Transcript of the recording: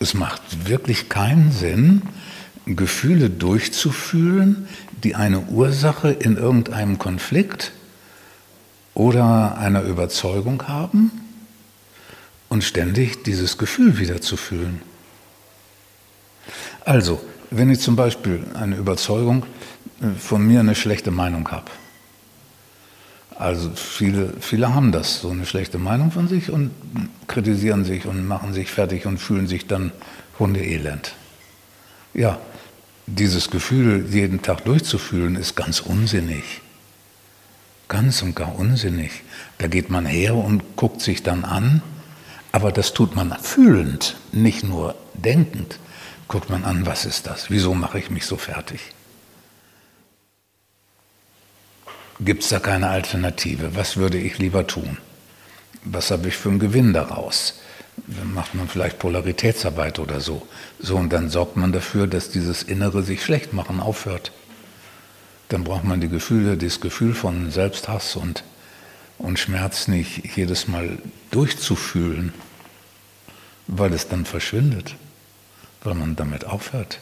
es macht wirklich keinen Sinn, Gefühle durchzufühlen, die eine Ursache in irgendeinem Konflikt oder einer Überzeugung haben und ständig dieses Gefühl wieder zu fühlen. Also, wenn ich zum Beispiel eine Überzeugung äh, von mir eine schlechte Meinung habe, also viele, viele haben das, so eine schlechte Meinung von sich und kritisieren sich und machen sich fertig und fühlen sich dann hundeelend. Ja, dieses Gefühl jeden Tag durchzufühlen, ist ganz unsinnig. Ganz und gar unsinnig. Da geht man her und guckt sich dann an, aber das tut man fühlend, nicht nur denkend. Guckt man an, was ist das? Wieso mache ich mich so fertig? Gibt es da keine Alternative? Was würde ich lieber tun? Was habe ich für einen Gewinn daraus? Dann macht man vielleicht Polaritätsarbeit oder so. So, und dann sorgt man dafür, dass dieses Innere sich schlecht machen aufhört. Dann braucht man die Gefühle, das Gefühl von Selbsthass und, und Schmerz nicht jedes Mal durchzufühlen, weil es dann verschwindet, weil man damit aufhört.